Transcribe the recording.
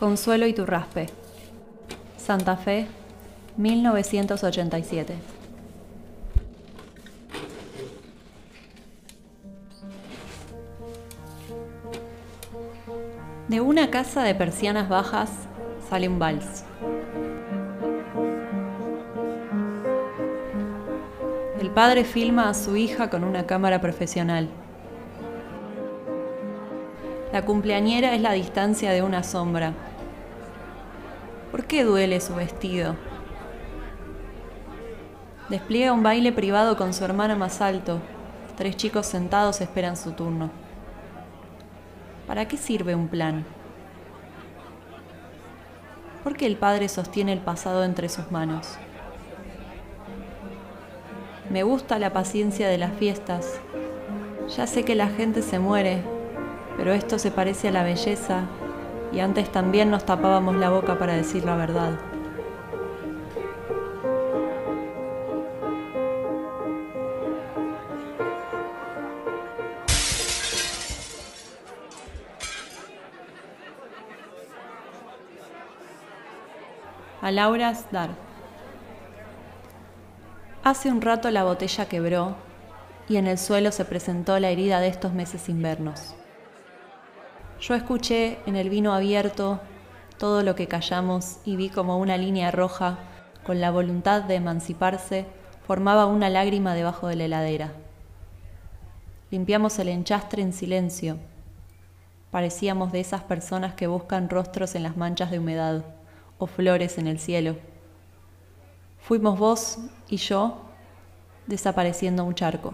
Consuelo Iturraspe. Santa Fe, 1987. De una casa de persianas bajas sale un vals. El padre filma a su hija con una cámara profesional. La cumpleañera es la distancia de una sombra. ¿Por qué duele su vestido? Despliega un baile privado con su hermano más alto. Tres chicos sentados esperan su turno. ¿Para qué sirve un plan? ¿Por qué el padre sostiene el pasado entre sus manos? Me gusta la paciencia de las fiestas. Ya sé que la gente se muere, pero esto se parece a la belleza y antes también nos tapábamos la boca para decir la verdad. A Laura's Dar. Hace un rato la botella quebró y en el suelo se presentó la herida de estos meses invernos. Yo escuché en el vino abierto todo lo que callamos y vi como una línea roja, con la voluntad de emanciparse, formaba una lágrima debajo de la heladera. Limpiamos el enchastre en silencio. Parecíamos de esas personas que buscan rostros en las manchas de humedad o flores en el cielo. Fuimos vos y yo desapareciendo un charco.